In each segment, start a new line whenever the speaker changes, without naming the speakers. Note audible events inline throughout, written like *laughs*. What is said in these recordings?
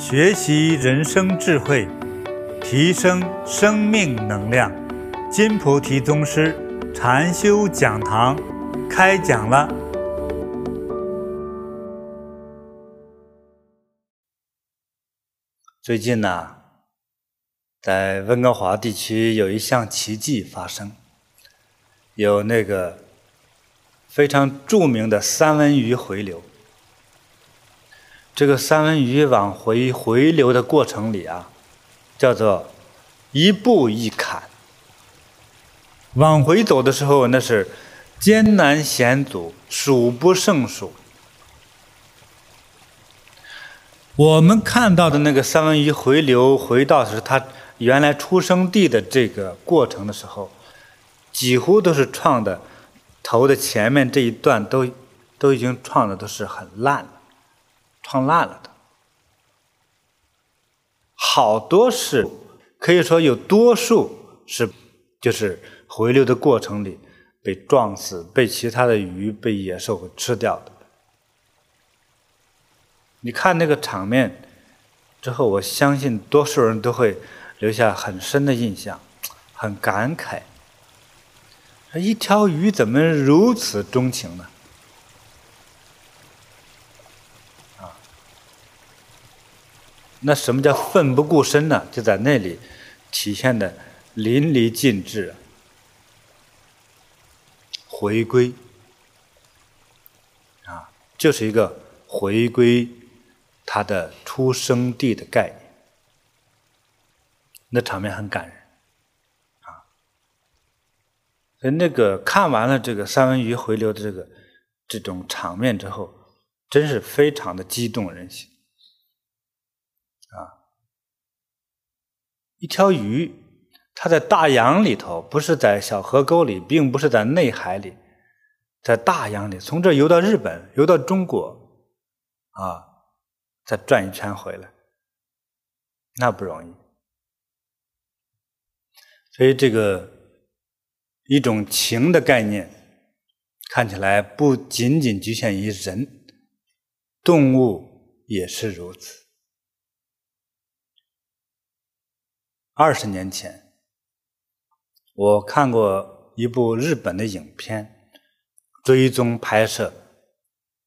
学习人生智慧，提升生命能量。金菩提宗师禅修讲堂开讲了。最近呢，在温哥华地区有一项奇迹发生，有那个非常著名的三文鱼回流。这个三文鱼往回回流的过程里啊，叫做一步一坎。往回走的时候，那是艰难险阻，数不胜数。我们看到的那个三文鱼回流回到是它原来出生地的这个过程的时候，几乎都是创的头的前面这一段都都已经创的都是很烂了。创烂了的，好多是，可以说有多数是，就是回流的过程里被撞死，被其他的鱼、被野兽给吃掉的。你看那个场面之后，我相信多数人都会留下很深的印象，很感慨。一条鱼怎么如此钟情呢？那什么叫奋不顾身呢？就在那里体现的淋漓尽致。回归啊，就是一个回归他的出生地的概念。那场面很感人啊。所以那个看完了这个三文鱼回流的这个这种场面之后，真是非常的激动人心。一条鱼，它在大洋里头，不是在小河沟里，并不是在内海里，在大洋里，从这游到日本，游到中国，啊，再转一圈回来，那不容易。所以这个一种情的概念，看起来不仅仅局限于人，动物也是如此。二十年前，我看过一部日本的影片，追踪拍摄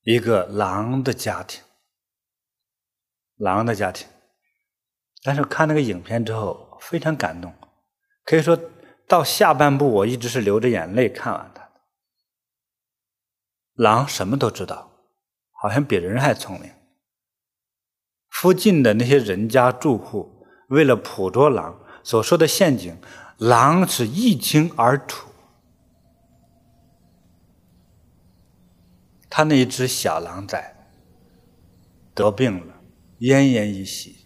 一个狼的家庭，狼的家庭。但是看那个影片之后非常感动，可以说到下半部我一直是流着眼泪看完它。狼什么都知道，好像比人还聪明。附近的那些人家住户为了捕捉狼。所说的陷阱，狼是一清二楚。他那一只小狼崽得病了，奄奄一息，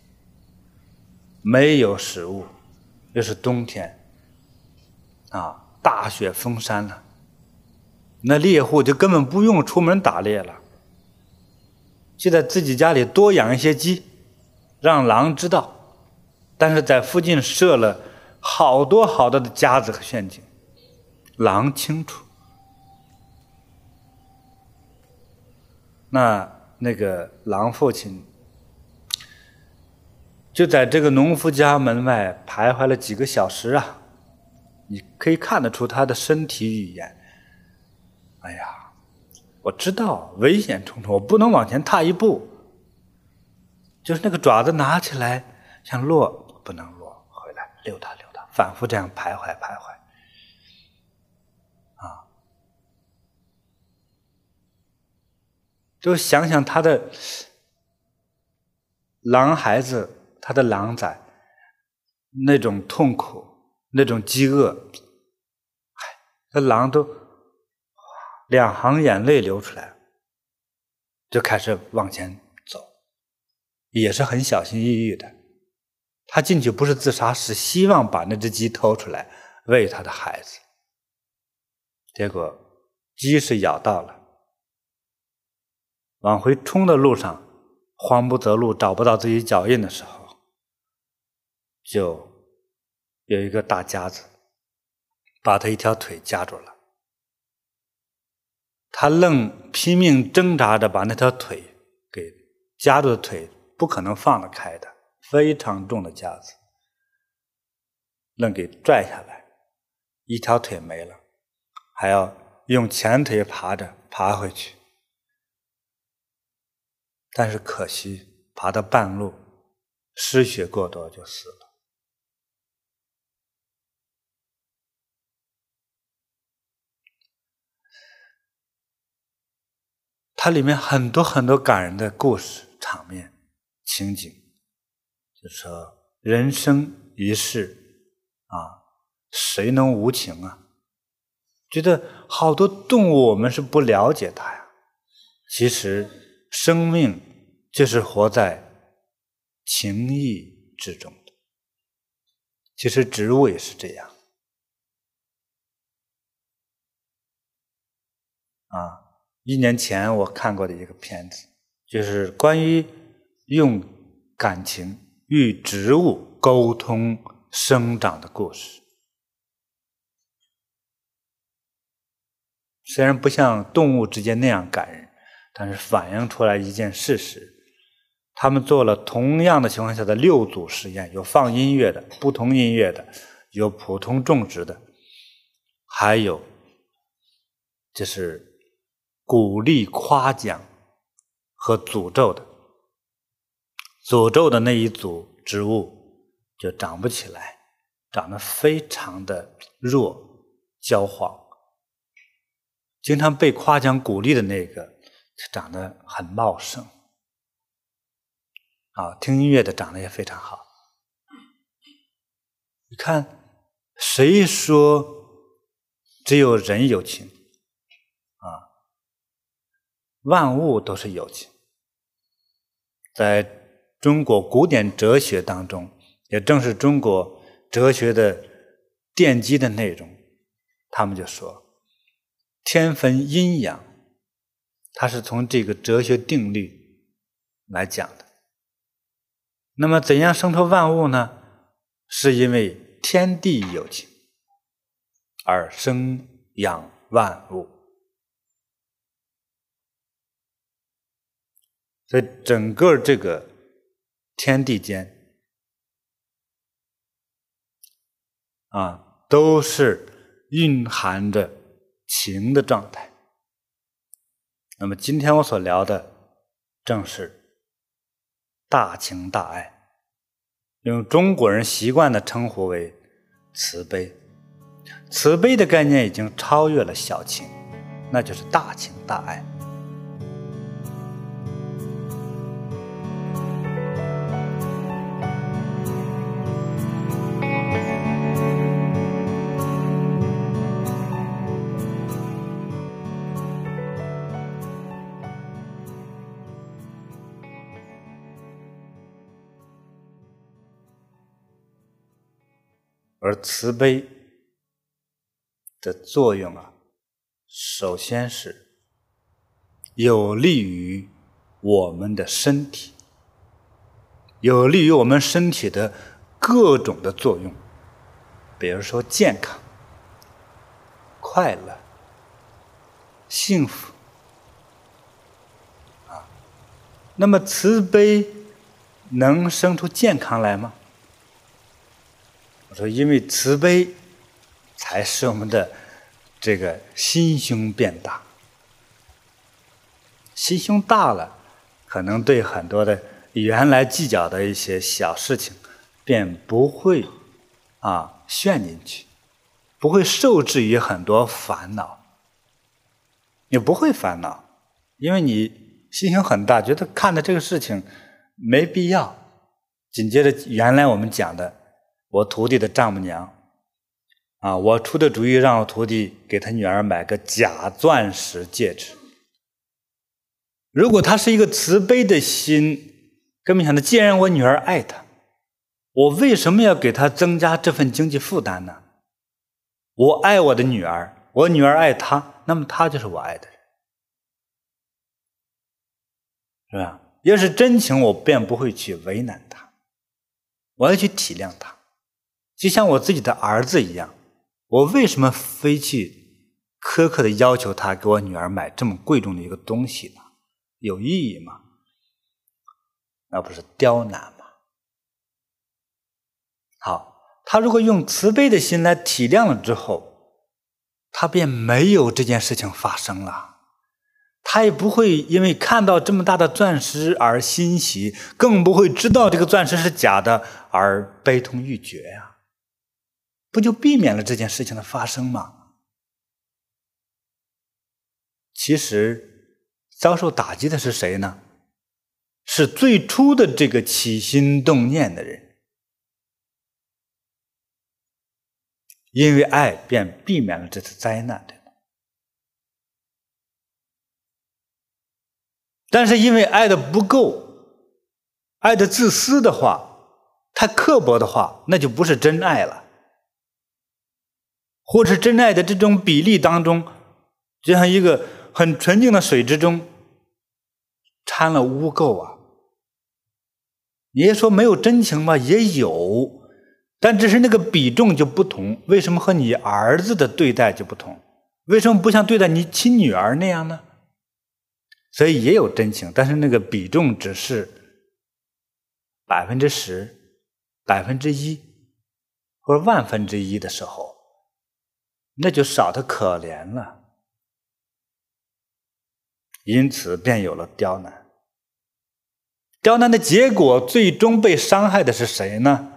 没有食物，又是冬天，啊，大雪封山了，那猎户就根本不用出门打猎了，就在自己家里多养一些鸡，让狼知道。但是在附近设了好多好多的夹子和陷阱，狼清楚。那那个狼父亲就在这个农夫家门外徘徊了几个小时啊，你可以看得出他的身体语言。哎呀，我知道危险重重，我不能往前踏一步。就是那个爪子拿起来想落。不能落，回来溜达溜达，反复这样徘徊徘徊，啊，就想想他的狼孩子，他的狼崽，那种痛苦，那种饥饿，哎，这狼都两行眼泪流出来，就开始往前走，也是很小心翼翼的。他进去不是自杀，是希望把那只鸡偷出来喂他的孩子。结果鸡是咬到了，往回冲的路上慌不择路，找不到自己脚印的时候，就有一个大夹子把他一条腿夹住了。他愣拼命挣扎着把那条腿给夹住的腿不可能放得开的，非常重的架子，愣给拽下来，一条腿没了，还要用前腿爬着爬回去。但是可惜，爬到半路，失血过多就死了。它里面很多很多感人的故事、场面、情景，说人生一世啊，谁能无情啊？觉得好多动物我们是不了解它呀，其实生命。就是活在情意之中的。其实植物也是这样。啊，一年前我看过的一个片子，就是关于用感情与植物沟通生长的故事。虽然不像动物之间那样感人，但是反映出来一件事实。他们做了同样的情况下的六组实验，有放音乐的，不同音乐的，有普通种植的，还有就是鼓励、夸奖和诅咒的。诅咒的那一组植物就长不起来，长得非常的弱、焦黄；经常被夸奖、鼓励的那个，长得很茂盛。啊，听音乐的长得也非常好。你看，谁说只有人有情？啊，万物都是有情。在中国古典哲学当中，也正是中国哲学的奠基的内容。他们就说，天分阴阳，它是从这个哲学定律来讲的。那么，怎样生出万物呢？是因为天地有情而生养万物，所以整个这个天地间啊，都是蕴含着情的状态。那么，今天我所聊的正是。大情大爱，用中国人习惯的称呼为慈悲。慈悲的概念已经超越了小情，那就是大情大爱。而慈悲的作用啊，首先是有利于我们的身体，有利于我们身体的各种的作用，比如说健康、快乐、幸福啊。那么慈悲能生出健康来吗？我说，因为慈悲，才使我们的这个心胸变大。心胸大了，可能对很多的原来计较的一些小事情，便不会啊陷进去，不会受制于很多烦恼。你不会烦恼，因为你心胸很大，觉得看的这个事情没必要。紧接着，原来我们讲的。我徒弟的丈母娘，啊，我出的主意让我徒弟给他女儿买个假钻石戒指。如果他是一个慈悲的心，根本想着，既然我女儿爱他，我为什么要给他增加这份经济负担呢？我爱我的女儿，我女儿爱他，那么他就是我爱的人，是吧？要是真情，我便不会去为难他，我要去体谅他。就像我自己的儿子一样，我为什么非去苛刻的要求他给我女儿买这么贵重的一个东西呢？有意义吗？那不是刁难吗？好，他如果用慈悲的心来体谅了之后，他便没有这件事情发生了。他也不会因为看到这么大的钻石而欣喜，更不会知道这个钻石是假的而悲痛欲绝呀，不就避免了这件事情的发生吗？其实遭受打击的是谁呢？是最初的这个起心动念的人，因为爱便避免了这次灾难的。但是因为爱的不够，爱的自私的话，太刻薄的话，那就不是真爱了。或是真爱的这种比例当中，就像一个很纯净的水之中掺了污垢啊。你也说没有真情吧？也有，但只是那个比重就不同。为什么和你儿子的对待就不同？为什么不像对待你亲女儿那样呢？所以也有真情，但是那个比重只是百分之十、百分之一或者万分之一的时候，那就少得可怜了。因此便有了刁难。刁难的结果，最终被伤害的是谁呢？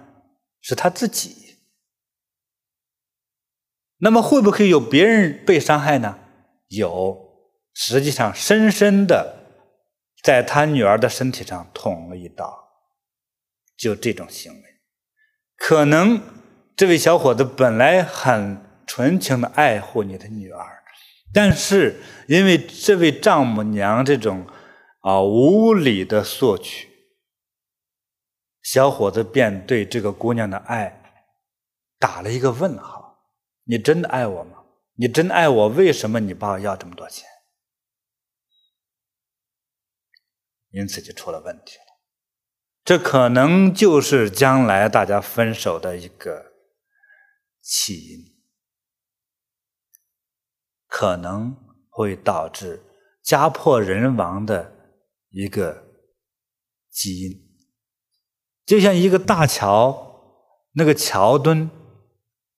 是他自己。那么会不会有别人被伤害呢？有。实际上，深深的在他女儿的身体上捅了一刀，就这种行为，可能这位小伙子本来很纯情的爱护你的女儿，但是因为这位丈母娘这种啊无理的索取，小伙子便对这个姑娘的爱打了一个问号：你真的爱我吗？你真爱我，为什么你爸要这么多钱？因此就出了问题了，这可能就是将来大家分手的一个起因，可能会导致家破人亡的一个基因。就像一个大桥，那个桥墩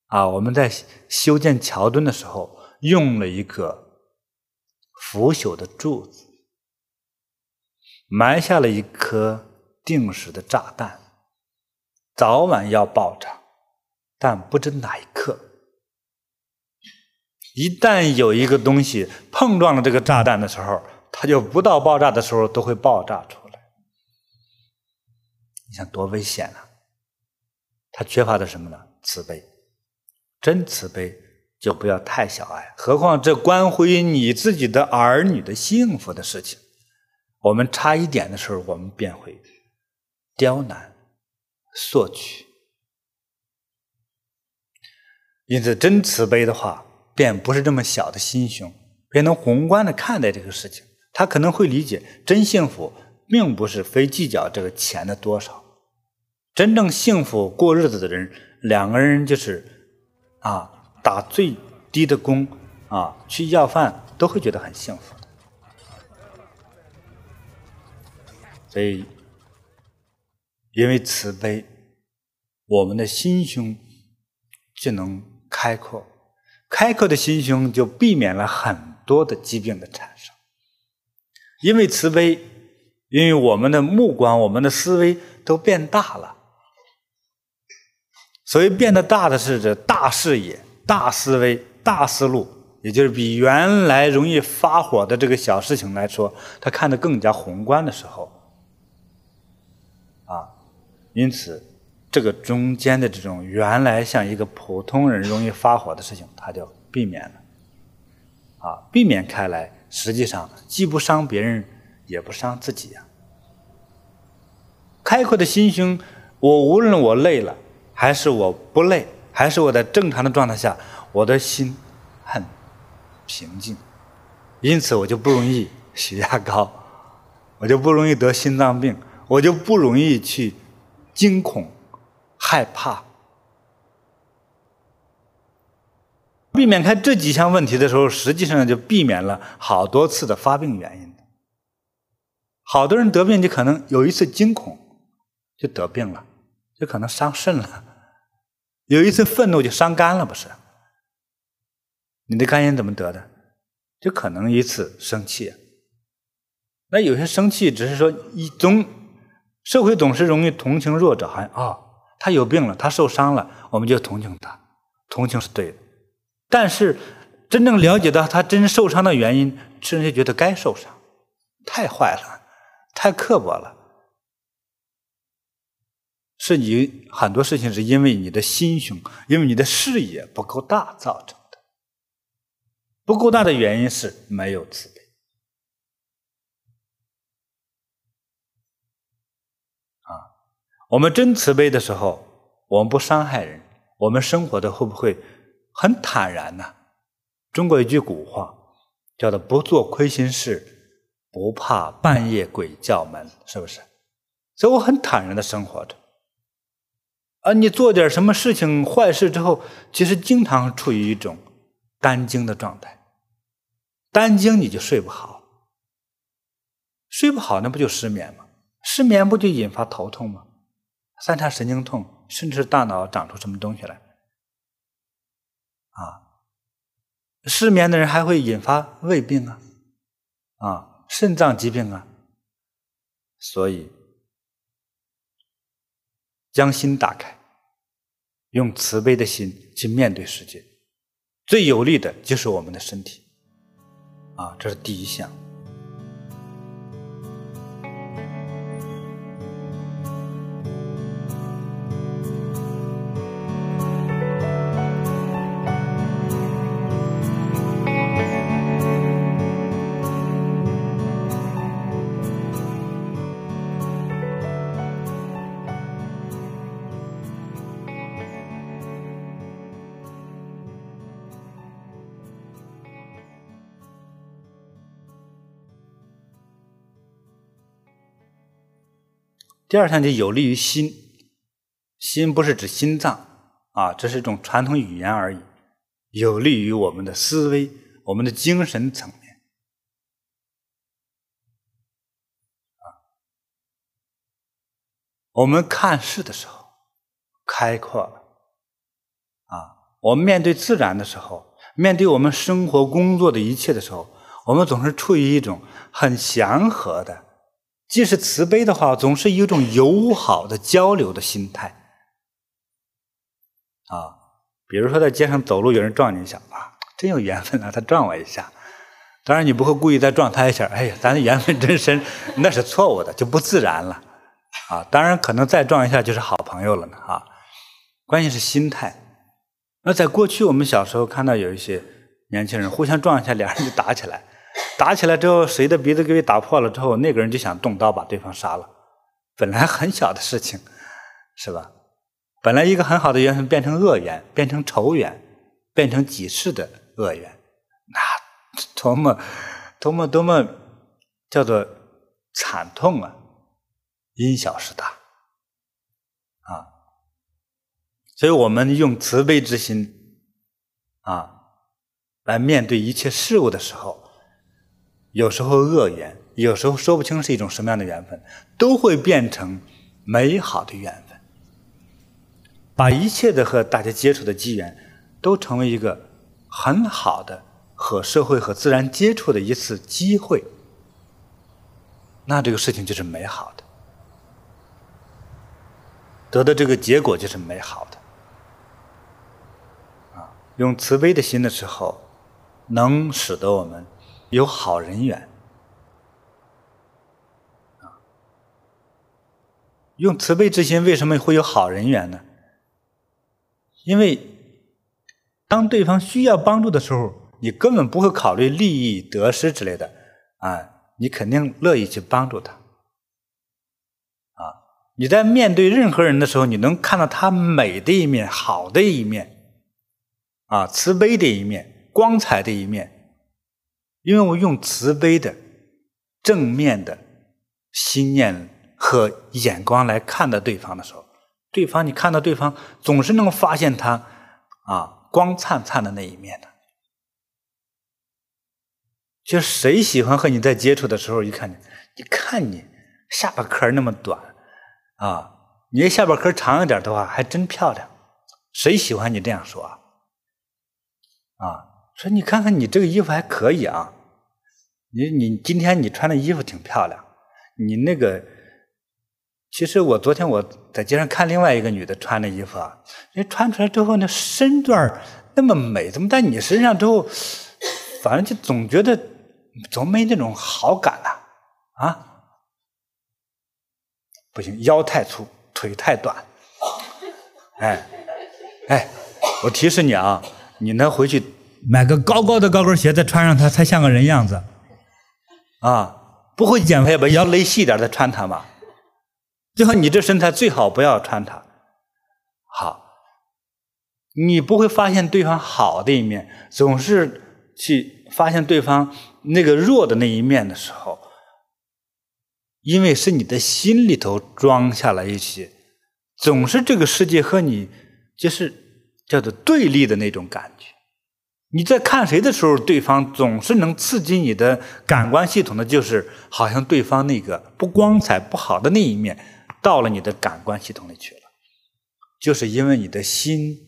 啊，我们在修建桥墩的时候用了一个腐朽的柱子。埋下了一颗定时的炸弹，早晚要爆炸，但不知哪一刻。一旦有一个东西碰撞了这个炸弹的时候，它就不到爆炸的时候都会爆炸出来。你想多危险啊！它缺乏的什么呢？慈悲。真慈悲就不要太小爱，何况这关乎于你自己的儿女的幸福的事情。我们差一点的时候，我们便会刁难、索取。因此，真慈悲的话，便不是这么小的心胸，便能宏观的看待这个事情。他可能会理解，真幸福并不是非计较这个钱的多少。真正幸福过日子的人，两个人就是啊，打最低的工啊，去要饭都会觉得很幸福。所以，因为慈悲，我们的心胸就能开阔，开阔的心胸就避免了很多的疾病的产生。因为慈悲，因为我们的目光、我们的思维都变大了。所谓变得大的是这大视野、大思维、大思路，也就是比原来容易发火的这个小事情来说，他看得更加宏观的时候。啊因此，这个中间的这种原来像一个普通人容易发火的事情，他就避免了。啊，避免开来，实际上既不伤别人，也不伤自己呀。开阔的心胸，我无论我累了，还是我不累，还是我在正常的状态下，我的心很平静，因此我就不容易血压高，我就不容易得心脏病，我就不容易去。惊恐、害怕，避免开这几项问题的时候，实际上就避免了好多次的发病原因，好多人得病，就可能有一次惊恐就得病了，就可能伤肾了；有一次愤怒就伤肝了，不是？你的肝炎怎么得的？就可能一次生气。那有些生气只是说一总社会总是容易同情弱者，好像啊、哦，他有病了，他受伤了，我们就同情他，同情是对的。但是真正了解到他真受伤的原因，是人家觉得该受伤，太坏了，太刻薄了。是你很多事情是因为你的心胸，因为你的视野不够大造成的。不够大的原因是没有慈悲。啊，我们真慈悲的时候，我们不伤害人，我们生活的会不会？很坦然呢、中国有句古话叫做“不做亏心事，不怕半夜鬼叫门”，是不是？所以我很坦然的生活着。而你做点什么事情坏事之后，其实经常处于一种担惊的状态，担惊你就睡不好，睡不好那不就失眠吗？失眠不就引发头痛吗？三叉神经痛，甚至大脑长出什么东西来。啊，失眠的人还会引发胃病啊，啊，肾脏疾病啊。所以，将心打开，用慈悲的心去面对世界，最有利的就是我们的身体，啊，这是第一项。第二项就有利于心，心不是指心脏啊，这是一种传统语言而已。有利于我们的思维，我们的精神层面。啊，我们看事的时候开阔了，啊，我们面对自然的时候，面对我们生活工作的一切的时候，我们总是处于一种很祥和的。即使慈悲的话，总是一种友好的交流的心态啊。比如说在街上走路，有人撞你一下，啊，真有缘分啊，他撞我一下。当然你不会故意再撞他一下，哎呀，咱的缘分真深，那是错误的，就不自然了啊。当然可能再撞一下就是好朋友了呢啊。关键是心态。那在过去我们小时候看到有一些年轻人互相撞一下，两人就打起来。打起来之后，谁的鼻子给打破了之后，那个人就想动刀把对方杀了。本来很小的事情，是吧？本来一个很好的缘分变成恶缘，变成仇缘，变成几世的恶缘，那多么多么多么叫做惨痛啊！因小失大啊！所以我们用慈悲之心啊，来面对一切事物的时候。有时候恶缘，有时候说不清是一种什么样的缘分，都会变成美好的缘分，把一切的和大家接触的机缘，都成为一个很好的和社会和自然接触的一次机会，那这个事情就是美好的，得到这个结果就是美好的，啊，用慈悲的心的时候，能使得我们。有好人缘啊！用慈悲之心，为什么会有好人缘呢？因为当对方需要帮助的时候，你根本不会考虑利益得失之类的啊，你肯定乐意去帮助他啊！你在面对任何人的时候，你能看到他美的一面、好的一面啊，慈悲的一面、光彩的一面。因为我用慈悲的、正面的心念和眼光来看待对方的时候，对方你看到对方总是能发现他啊光灿灿的那一面的。就谁喜欢和你在接触的时候，一看你你看你下巴頦那么短啊，你下巴頦长一点的话，还真漂亮。谁喜欢你这样说啊？啊，说你看看你这个衣服还可以啊，你你今天你穿的衣服挺漂亮，你那个。其实我昨天我在街上看另外一个女的穿的衣服啊，人穿出来之后那身段那么美，怎么在你身上之后，反正就总觉得总没那种好感呐啊，啊？不行，腰太粗，腿太短。哎哎，我提示你啊，你能回去买个高高的高跟鞋，再穿上它，才像个人样子。啊，不会减肥，吧腰勒细点再穿它吧。最后，你这身材最好不要穿它。好，你不会发现对方好的一面，总是去发现对方那个弱的那一面的时候，因为是你的心里头装下了一些，总是这个世界和你就是叫做对立的那种感觉。你在看谁的时候，对方总是能刺激你的感官系统的，就是好像对方那个不光彩、不好的那一面。到了你的感官系统里去了，就是因为你的心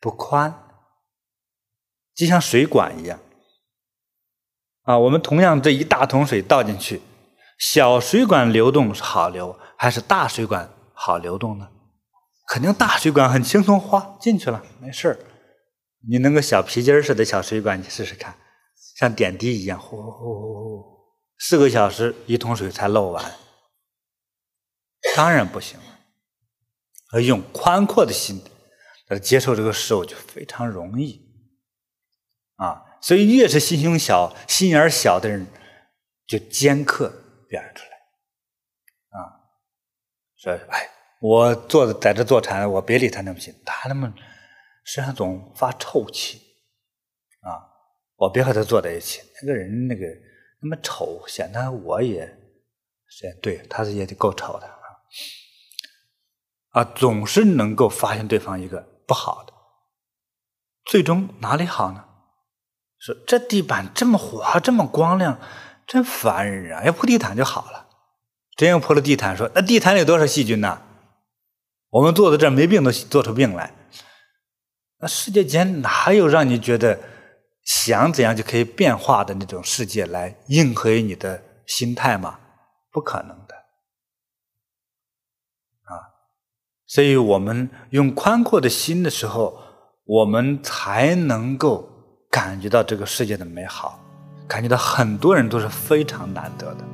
不宽，就像水管一样啊。我们同样这一大桶水倒进去，小水管流动是好流，还是大水管好流动呢？肯定大水管很轻松，哗进去了，没事儿。你弄个小皮筋似的小水管，你试试看，像点滴一样，呼呼呼呼呼，四个小时一桶水才漏完。当然不行了，而用宽阔的心来接受这个事物就非常容易啊。所以越是心胸小、心眼小的人，就尖刻表现出来啊。说哎，我坐在这坐禅，我别理他那么心，他那么身上总发臭气啊，我别和他坐在一起。那个人那个那么丑，显得我也是对，他是也得够丑的。啊，啊总是能够发现对方一个不好的，最终哪里好呢？说这地板这么滑，这么光亮，真烦人啊！要铺地毯就好了。真要铺了地毯，说那地毯里有多少细菌呢？我们坐在这没病都做出病来。那世界间哪有让你觉得想怎样就可以变化的那种世界来应和你的心态吗？不可能的。啊所以我们用宽阔的心的时候，我们才能够感觉到这个世界的美好，感觉到很多人都是非常难得的。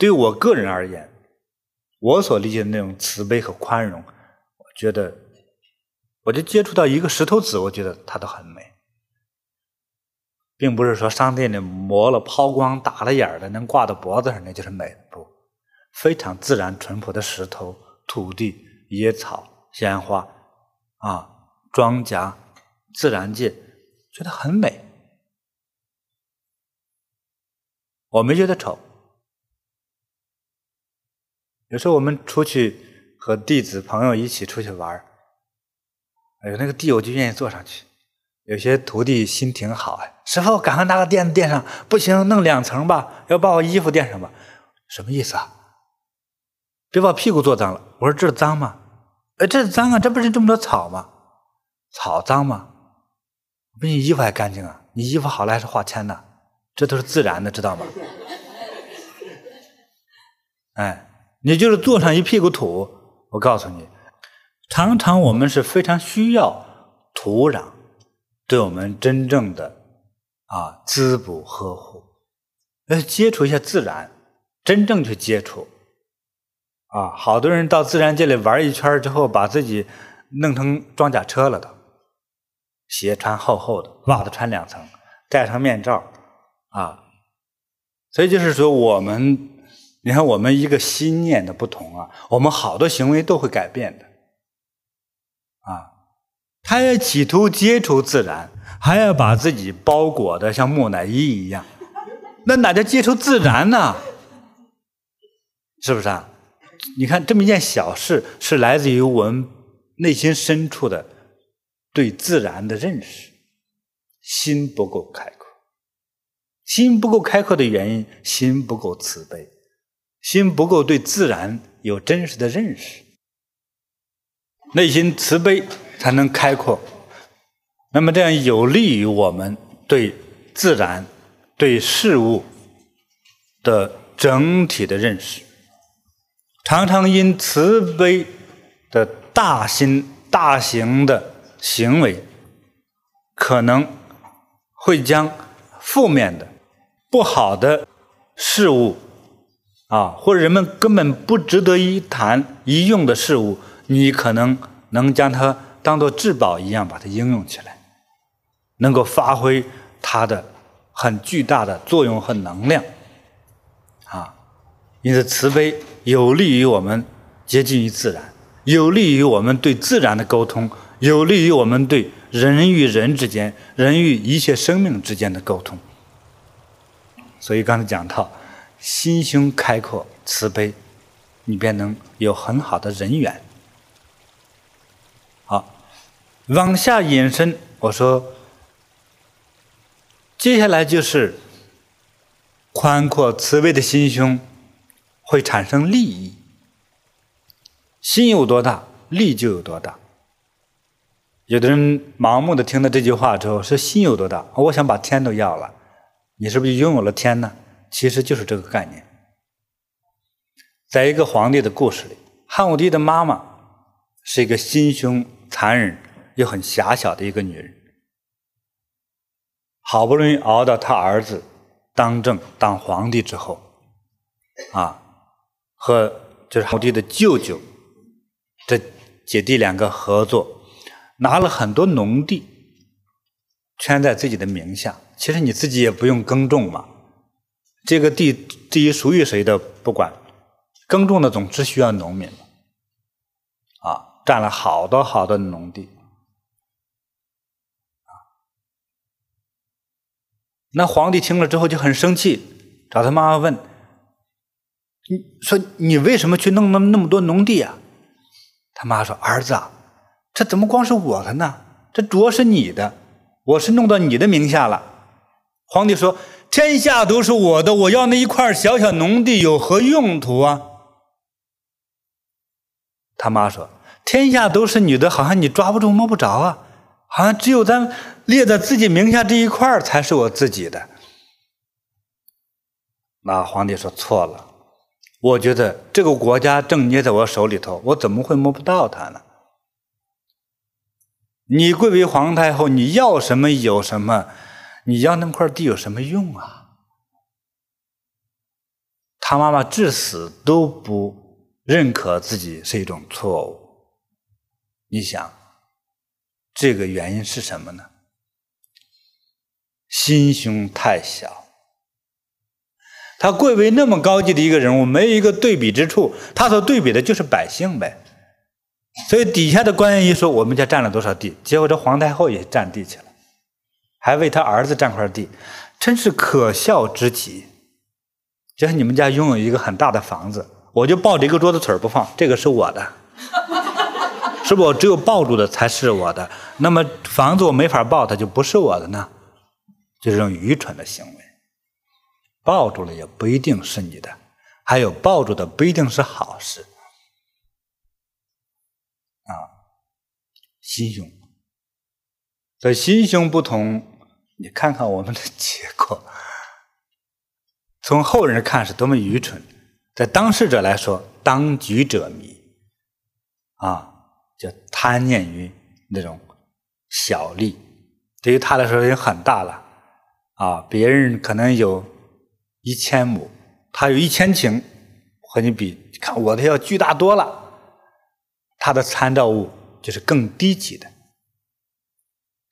对我个人而言，我所理解的那种慈悲和宽容，我觉得，我就接触到一个石头子，我觉得它都很美，并不是说商店里磨了、抛光、打了眼的，能挂到脖子上那就是美。不，非常自然、淳朴的石头、土地、野草、鲜花，啊，庄稼、自然界，觉得很美，我没觉得丑。有时候我们出去和弟子朋友一起出去玩，哎呦，那个地我就愿意坐上去。有些徒弟心挺好，哎，师傅赶快拿个垫子垫上，不行弄两层吧，要把我衣服垫上吧。什么意思啊？别把屁股坐脏了。我说这脏吗？哎，这脏啊，这不是这么多草吗？草脏吗？比你衣服还干净啊！你衣服好了还是化纤的，这都是自然的，知道吗？*laughs* 哎。你就是坐上一屁股土，我告诉你，常常我们是非常需要土壤对我们真正的啊滋补呵护，要接触一下自然，真正去接触啊。好多人到自然界里玩一圈之后，把自己弄成装甲车了都，鞋穿厚厚的，袜子穿两层，戴上面罩啊。所以就是说，我们你看，我们一个心念的不同啊，我们好多行为都会改变的啊。他要企图接触自然，还要把自己包裹的像木乃伊一样，那哪叫接触自然呢？是不是啊？你看这么一件小事，是来自于我们内心深处的对自然的认识，心不够开阔。心不够开阔的原因，心不够慈悲，心不够对自然有真实的认识。内心慈悲才能开阔，那么这样有利于我们对自然、对事物的整体的认识。常常因慈悲的大心大行的行为，可能会将负面的。不好的事物啊，或者人们根本不值得一谈一用的事物，你可能能将它当做至宝一样把它应用起来，能够发挥它的很巨大的作用和能量啊。因此，慈悲有利于我们接近于自然，有利于我们对自然的沟通，有利于我们对人与人之间、人与一切生命之间的沟通。所以刚才讲到，心胸开阔、慈悲，你便能有很好的人缘。好，往下引申，我说，接下来就是宽阔慈悲的心胸会产生利益。心有多大，利就有多大。有的人盲目的听了这句话之后，说心有多大，我想把天都要了。你是不是拥有了天呢？其实就是这个概念。在一个皇帝的故事里，汉武帝的妈妈是一个心胸残忍又很狭小的一个女人。好不容易熬到他儿子当政当皇帝之后，啊，和就是汉武帝的舅舅这姐弟两个合作，拿了很多农地，圈在自己的名下。其实你自己也不用耕种嘛，这个地至于属于谁的不管，耕种的总是需要农民，啊，占了好多好多农地，那皇帝听了之后就很生气，找他妈妈问，你说你为什么去弄那么那么多农地啊？他妈说儿子啊，这怎么光是我的呢？这主要是你的，我是弄到你的名下了。皇帝说：“天下都是我的，我要那一块小小农地有何用途啊？”他妈说：“天下都是你的，好像你抓不住摸不着啊，好像只有咱列在自己名下这一块才是我自己的。”那皇帝说：“错了，我觉得这个国家正捏在我手里头，我怎么会摸不到它呢？你贵为皇太后，你要什么有什么。”你要那块地有什么用啊？他妈妈至死都不认可自己是一种错误。你想，这个原因是什么呢？心胸太小。他贵为那么高级的一个人物，没有一个对比之处，他所对比的就是百姓呗。所以底下的官员一说，我们家占了多少地，结果这皇太后也占地去了。还为他儿子占块地，真是可笑之极。就像你们家拥有一个很大的房子，我就抱着一个桌子腿不放，这个是我的，*laughs* 是不是？我只有抱住的才是我的。那么房子我没法抱，它就不是我的呢？就是这种愚蠢的行为。抱住了也不一定是你的，还有抱住的不一定是好事。啊，心胸。所以心胸不同，你看看我们的结果。从后人看是多么愚蠢，在当事者来说，当局者迷，啊，就贪念于那种小利，对于他来说已经很大了，啊，别人可能有一千亩，他有一千顷，和你比，看我的要巨大多了。他的参照物就是更低级的。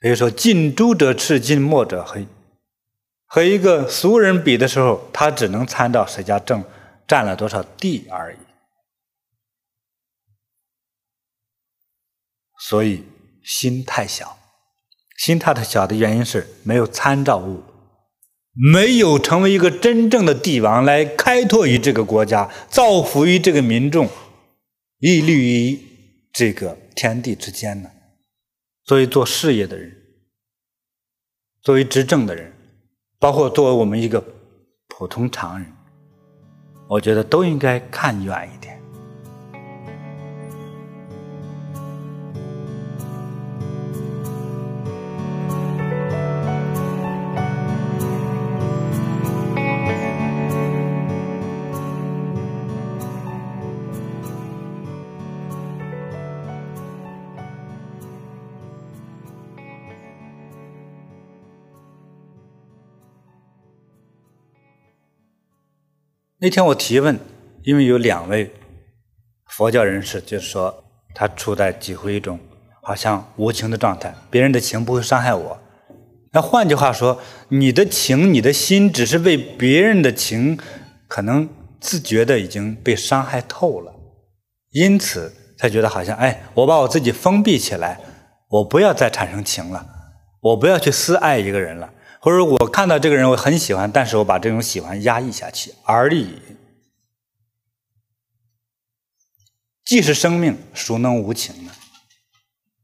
比如说，近朱者赤，近墨者黑，和一个俗人比的时候，他只能参照谁家正占了多少地而已。所以心太小，心太太小的原因是没有参照物，没有成为一个真正的帝王来开拓于这个国家，造福于这个民众，屹立于这个天地之间呢。作为做事业的人，作为执政的人，包括作为我们一个普通常人，我觉得都应该看远一点。那天我提问，因为有两位佛教人士，就是说他处在几乎一种好像无情的状态，别人的情不会伤害我。那换句话说，你的情、你的心，只是被别人的情可能自觉的已经被伤害透了，因此才觉得好像哎，我把我自己封闭起来，我不要再产生情了，我不要去私爱一个人了。或者我看到这个人我很喜欢，但是我把这种喜欢压抑下去而已。既是生命，孰能无情呢？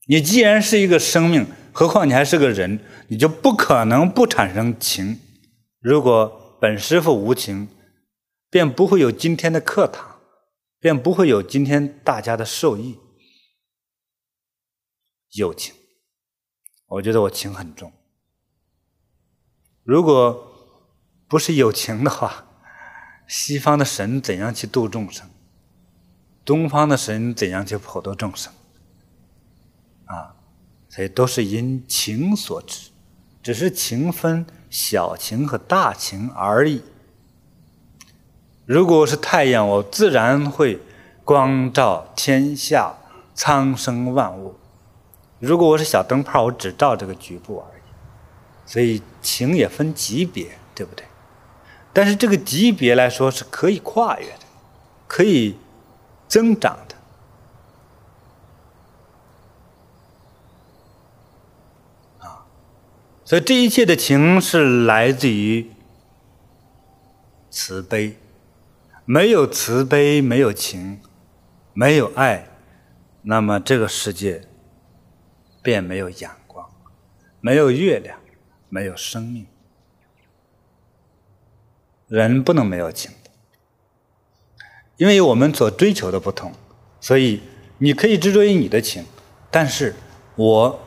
你既然是一个生命，何况你还是个人，你就不可能不产生情。如果本师傅无情，便不会有今天的课堂，便不会有今天大家的受益。有情，我觉得我情很重。如果不是有情的话，西方的神怎样去度众生？东方的神怎样去普度众生？啊，所以都是因情所致，只是情分小情和大情而已。如果是太阳，我自然会光照天下苍生万物；如果我是小灯泡，我只照这个局部而已。所以情也分级别，对不对？但是这个级别来说是可以跨越的，可以增长的。啊，所以这一切的情是来自于慈悲，没有慈悲，没有情，没有爱，那么这个世界便没有阳光，没有月亮。没有生命，人不能没有情，因为我们所追求的不同，所以你可以执着于你的情，但是我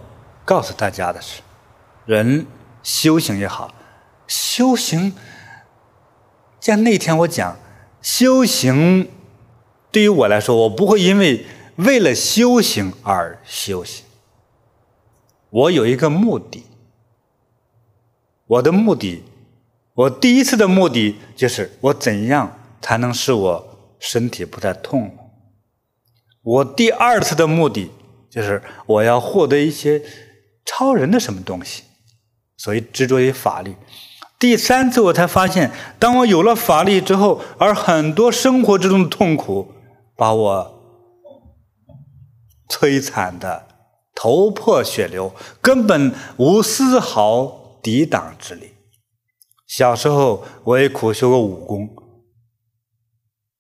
告诉大家的是，人修行也好，修行，像那天我讲修行，对于我来说，我不会因为为了修行而修行，我有一个目的。我的目的，我第一次的目的就是我怎样才能使我身体不再痛？我第二次的目的就是我要获得一些超人的什么东西，所以执着于法力。第三次我才发现，当我有了法力之后，而很多生活之中的痛苦把我摧残的头破血流，根本无丝毫。抵挡之力。小时候我也苦修过武功，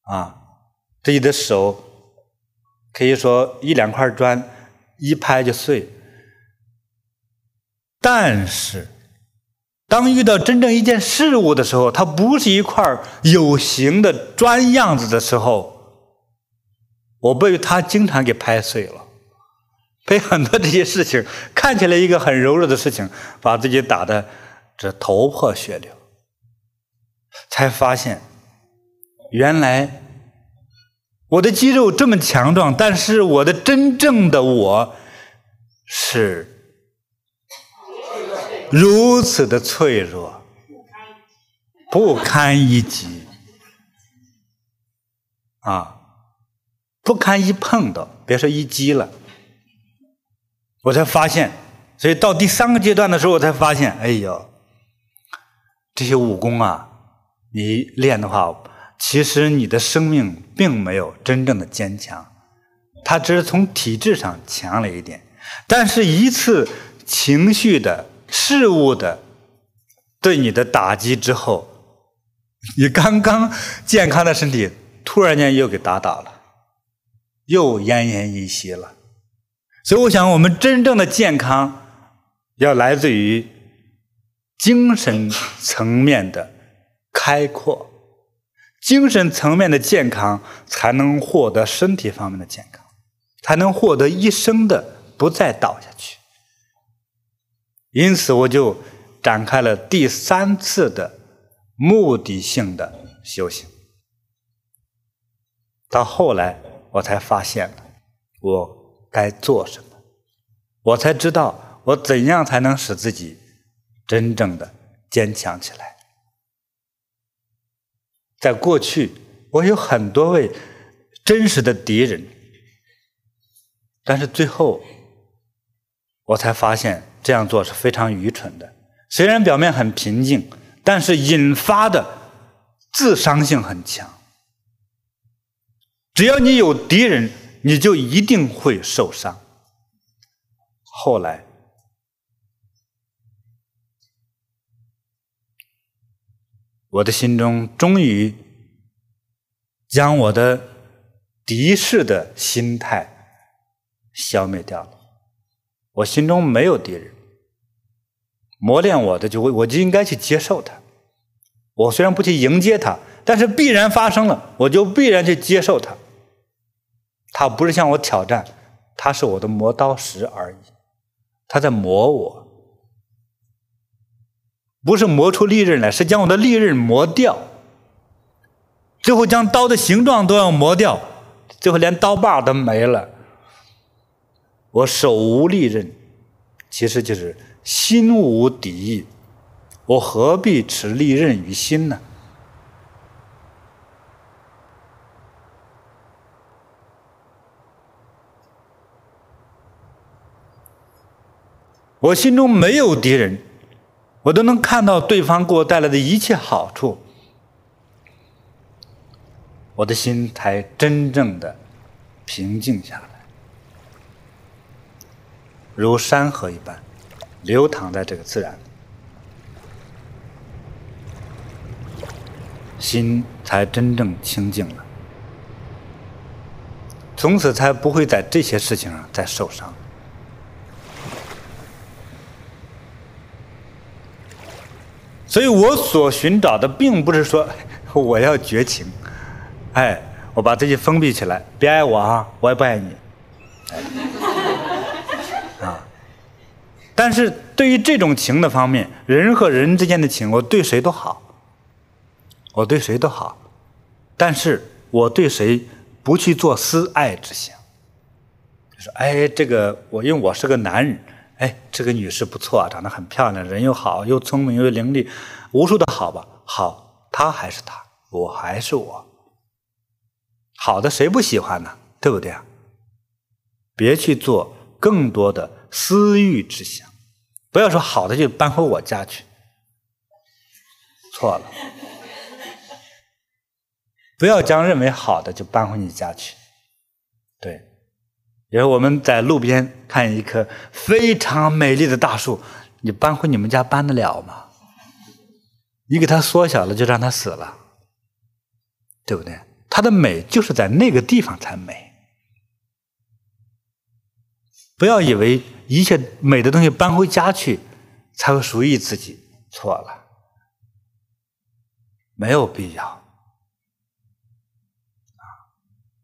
啊，自己的手可以说一两块砖一拍就碎。但是，当遇到真正一件事物的时候，它不是一块有形的砖样子的时候，我被它经常给拍碎了。被很多这些事情 *laughs* 看起来一个很柔弱的事情，把自己打得这头破血流，才发现原来我的肌肉这么强壮，但是我的真正的我是如此的脆弱，不堪一击啊，不堪一碰到，别说一击了。我才发现，所以到第三个阶段的时候，我才发现，哎呦，这些武功啊，你练的话，其实你的生命并没有真正的坚强，它只是从体质上强了一点。但是，一次情绪的、事物的对你的打击之后，你刚刚健康的身体突然间又给打倒了，又奄奄一息了。所以，我想，我们真正的健康要来自于精神层面的开阔，精神层面的健康，才能获得身体方面的健康，才能获得一生的不再倒下去。因此，我就展开了第三次的目的性的修行。到后来，我才发现了我该做什么，我才知道我怎样才能使自己真正的坚强起来。在过去，我有很多位真实的敌人，但是最后，我才发现这样做是非常愚蠢的。虽然表面很平静，但是引发的自伤性很强。只要你有敌人，你就一定会受伤。后来，我的心中终于将我的敌视的心态消灭掉了。我心中没有敌人，磨练我的就会，我就应该去接受它。我虽然不去迎接它，但是必然发生了，我就必然去接受它。他不是向我挑战，他是我的磨刀石而已，他在磨我。不是磨出利刃来，是将我的利刃磨掉，最后将刀的形状都要磨掉，最后连刀把都没了。我手无利刃，其实就是心无敌意，我何必持利刃于心呢？我心中没有敌人。我都能看到对方给我带来的一切好处，我的心才真正的平静下来，如山河一般流淌在这个自然，心才真正清净了，从此才不会在这些事情上再受伤。所以我所寻找的，并不是说 *laughs* 我要绝情，哎，我把自己封闭起来，别爱我啊，我也不爱你，啊。但是对于这种情的方面，人和人之间的情，我对谁都好，我对谁都好，但是我对谁不去做私爱之想，就说哎，这个我因为我是个男人。哎，这个女士不错啊，长得很漂亮，人又好，又聪明又伶俐，无数的好吧？好，她还是她，我还是我。好的谁不喜欢呢？对不对啊？别去做更多的私欲之想，不要说好的就搬回我家去，错了。不要将认为好的就搬回你家去，对。然后我们在路边看一棵非常美丽的大树，你搬回你们家搬得了吗？你给它缩小了，就让它死了，对不对？它的美就是在那个地方才美。不要以为一切美的东西搬回家去才会属于自己，错了，没有必要啊，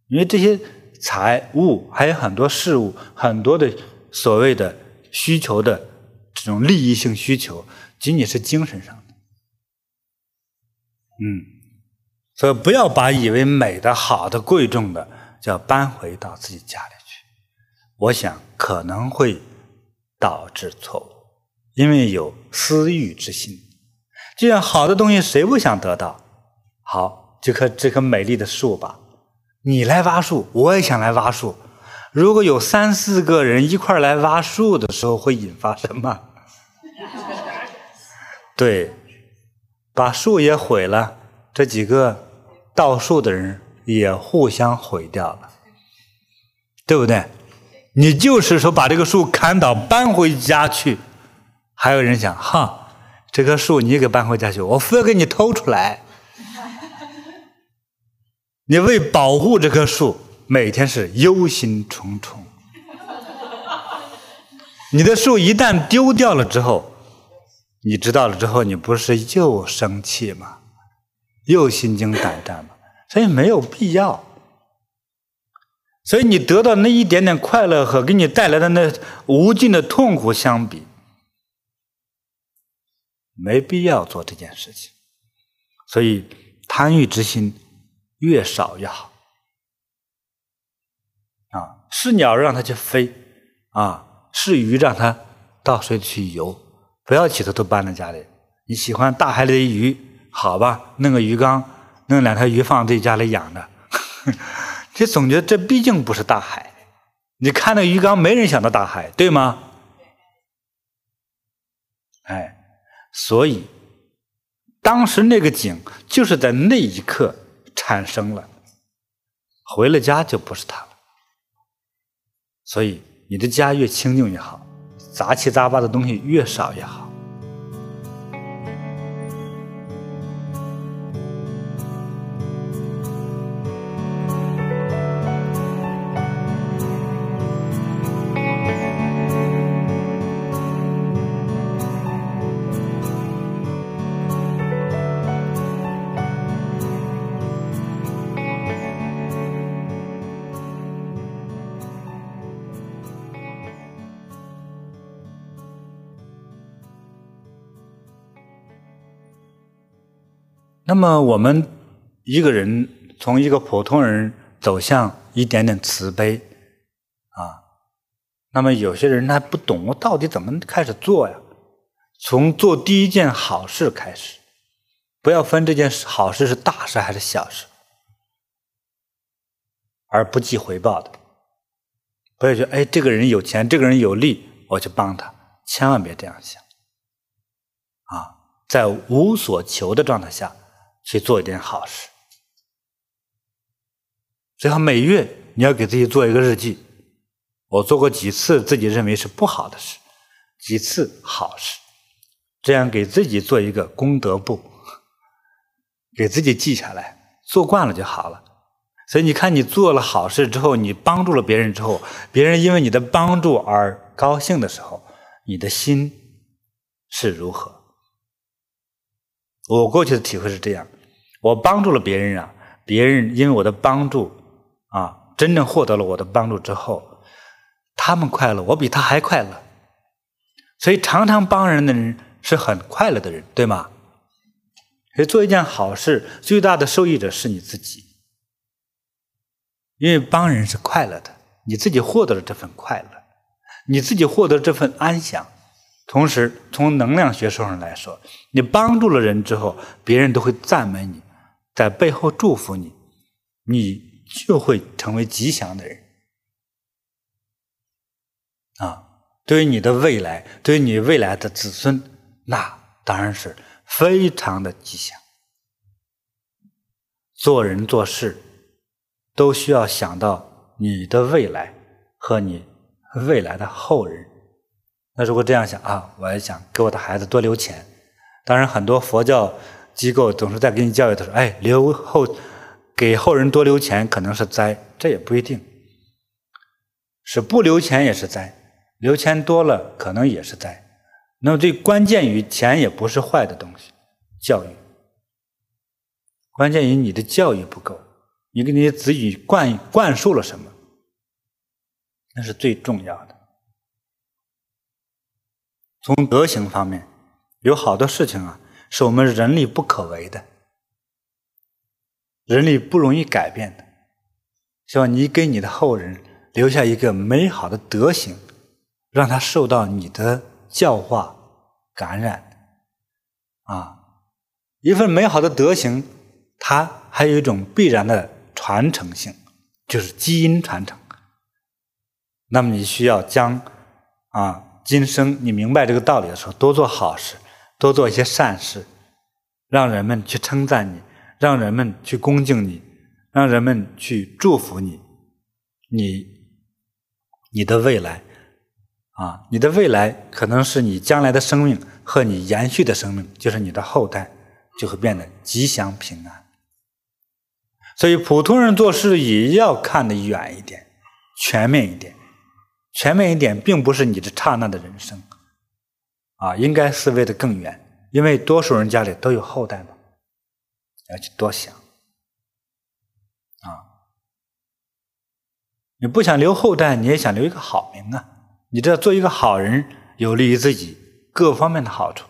因为这些。财物还有很多事物，很多的所谓的需求的这种利益性需求，仅仅是精神上的。嗯，所以不要把以为美的、好的、贵重的，就要搬回到自己家里去。我想可能会导致错误，因为有私欲之心。就像好的东西谁不想得到？好，这棵这棵美丽的树吧。你来挖树，我也想来挖树。如果有三四个人一块来挖树的时候，会引发什么？*laughs* 对，把树也毁了，这几个盗树的人也互相毁掉了，对不对？你就是说把这个树砍倒搬回家去，还有人想哈，这棵树你给搬回家去，我非要给你偷出来。你为保护这棵树，每天是忧心忡忡。你的树一旦丢掉了之后，你知道了之后，你不是又生气吗？又心惊胆战吗？所以没有必要。所以你得到那一点点快乐和给你带来的那无尽的痛苦相比，没必要做这件事情。所以贪欲之心越少越好。啊，是鸟让它去飞，啊，是鱼让它到水里去游。不要起头都搬到家里。你喜欢大海里的鱼，好吧，弄个鱼缸，弄两条鱼放自己家里养着。*laughs* 你总觉得这毕竟不是大海。你看那鱼缸，没人想到大海，对吗？哎，所以当时那个景就是在那一刻产生了，回了家就不是他了。所以你的家越清净越好。杂七杂八的东西越少越好。那么，我们一个人从一个普通人走向一点点慈悲啊，那么有些人他不懂，我到底怎么开始做呀？从做第一件好事开始，不要分这件好事是大事还是小事，而不计回报的。不要觉得哎，这个人有钱，这个人有力，我去帮他，千万别这样想啊！在无所求的状态下。去做一点好事，最好每月你要给自己做一个日记。我做过几次自己认为是不好的事，几次好事，这样给自己做一个功德簿，给自己记下来，做惯了就好了。所以你看，你做了好事之后，你帮助了别人之后，别人因为你的帮助而高兴的时候，你的心是如何？我过去的体会是这样：我帮助了别人啊，别人因为我的帮助啊，真正获得了我的帮助之后，他们快乐，我比他还快乐。所以常常帮人的人是很快乐的人，对吗？所以做一件好事，最大的受益者是你自己，因为帮人是快乐的，你自己获得了这份快乐，你自己获得这份安详。同时，从能量学说上来说，你帮助了人之后，别人都会赞美你，在背后祝福你，你就会成为吉祥的人。啊，对于你的未来，对于你未来的子孙，那当然是非常的吉祥。做人做事，都需要想到你的未来和你未来的后人。那如果这样想啊，我也想给我的孩子多留钱。当然，很多佛教机构总是在给你教育的时候，哎，留后给后人多留钱可能是灾，这也不一定。是不留钱也是灾，留钱多了可能也是灾。那么最关键于钱也不是坏的东西，教育。关键于你的教育不够，你给你的子女灌灌输了什么，那是最重要的。从德行方面，有好多事情啊，是我们人力不可为的，人力不容易改变的。希望你给你的后人留下一个美好的德行，让他受到你的教化感染。啊，一份美好的德行，它还有一种必然的传承性，就是基因传承。那么你需要将啊，今生你明白这个道理的时候，多做好事，多做一些善事，让人们去称赞你，让人们去恭敬你，让人们去祝福你，你你的未来啊，你的未来可能是你将来的生命和你延续的生命，就是你的后代就会变得吉祥平安。所以，普通人做事也要看得远一点，全面一点。全面一点，并不是你这刹那的人生，啊，应该思维的更远，因为多数人家里都有后代嘛，要去多想，啊，你不想留后代，你也想留一个好名啊，你这做一个好人，有利于自己各方面的好处，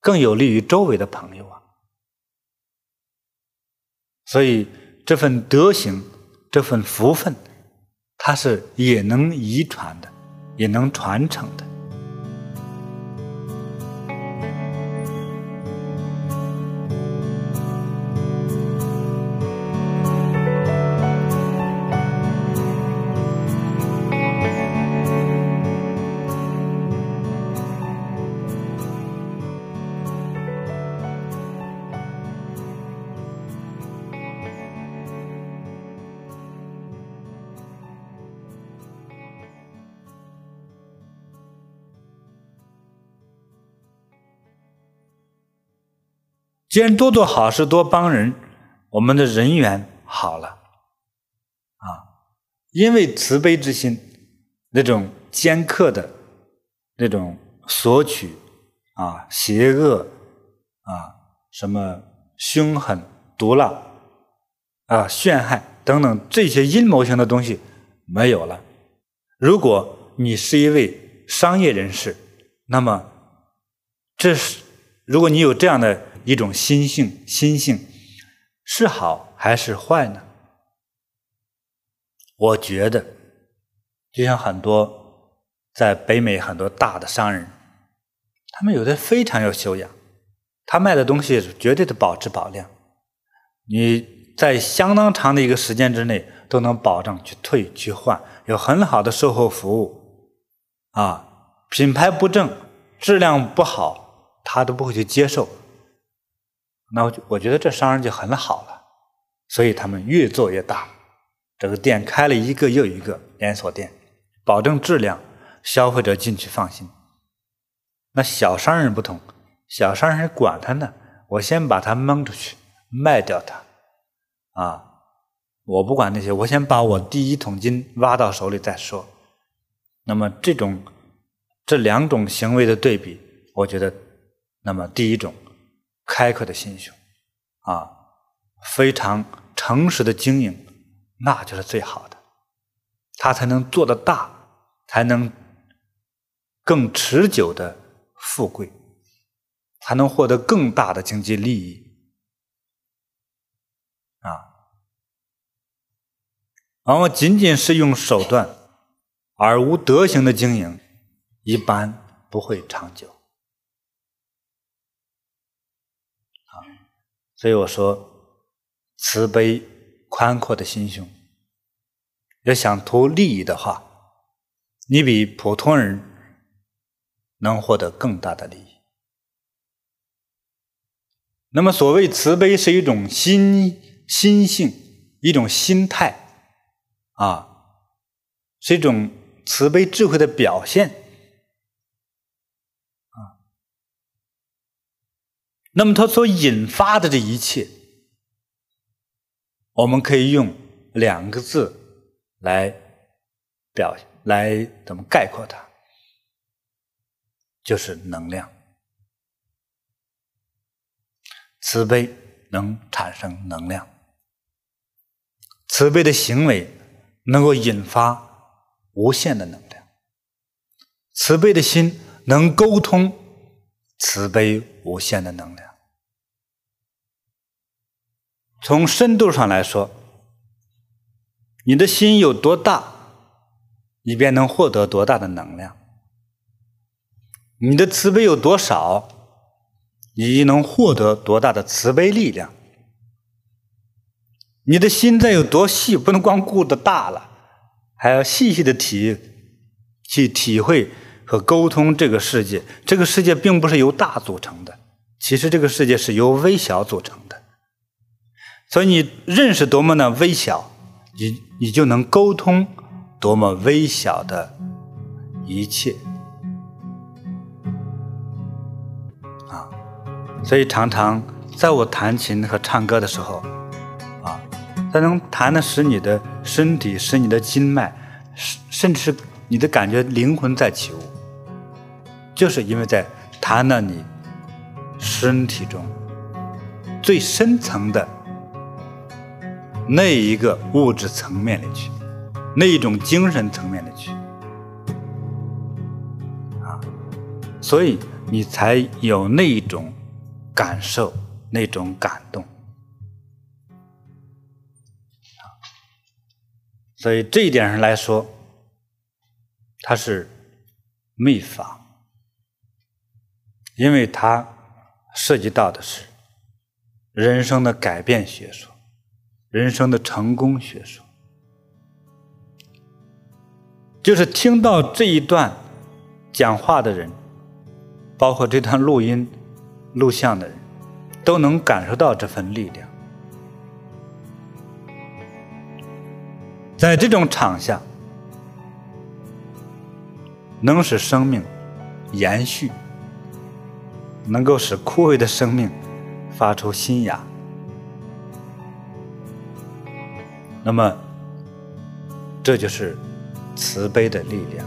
更有利于周围的朋友啊。所以这份德行，这份福分。它是也能遗传的，也能传承的。既然多做好事，多帮人，我们的人缘好了，啊，因为慈悲之心，那种尖刻的，那种索取，啊，邪恶，啊，什么凶狠、毒辣，啊，陷害等等这些阴谋性的东西没有了。如果你是一位商业人士，那么这是如果你有这样的。一种心性，心性是好还是坏呢？我觉得，就像很多在北美很多大的商人，他们有的非常有修养，他卖的东西是绝对的保质保量，你在相当长的一个时间之内都能保证去退去换，有很好的售后服务，啊，品牌不正，质量不好，他都不会去接受。那我我觉得这商人就很好了，所以他们越做越大，这个店开了一个又一个连锁店，保证质量，消费者进去放心。那小商人不同，小商人管他呢，我先把他蒙出去，卖掉他，啊，我不管那些，我先把我第一桶金挖到手里再说。那么这种这两种行为的对比，我觉得，那么第一种。开阔的心胸，啊，非常诚实的经营，那就是最好的，他才能做得大，才能更持久的富贵，才能获得更大的经济利益，啊，往往仅仅是用手段而无德行的经营，一般不会长久。所以我说，慈悲宽阔的心胸，要想图利益的话，你比普通人能获得更大的利益。那么，所谓慈悲是一种心心性，一种心态，啊，是一种慈悲智慧的表现。那么，它所引发的这一切，我们可以用两个字来表，来怎么概括它？就是能量。慈悲能产生能量，慈悲的行为能够引发无限的能量，慈悲的心能沟通。慈悲无限的能量，从深度上来说，你的心有多大，你便能获得多大的能量；你的慈悲有多少，你能获得多大的慈悲力量。你的心再有多细，不能光顾着大了，还要细细的体去体会和沟通这个世界。这个世界并不是由大组成的，其实这个世界是由微小组成的。所以你认识多么的微小，你你就能沟通多么微小的一切。啊，所以常常在我弹琴和唱歌的时候。啊它能弹的使你的身体，使你的经脉，甚至是你的感觉灵魂在起舞，就是因为在谈到你身体中最深层的那一个物质层面里去，那一种精神层面里去，啊，所以你才有那一种感受，那种感动。所以这一点上来说，它是秘法，因为它涉及到的是人生的改变学说，人生的成功学说，就是听到这一段讲话的人，包括这段录音、录像的人，都能感受到这份力量。在这种场下，能使生命延续，能够使枯萎的生命发出新芽。那么，这就是慈悲的力量。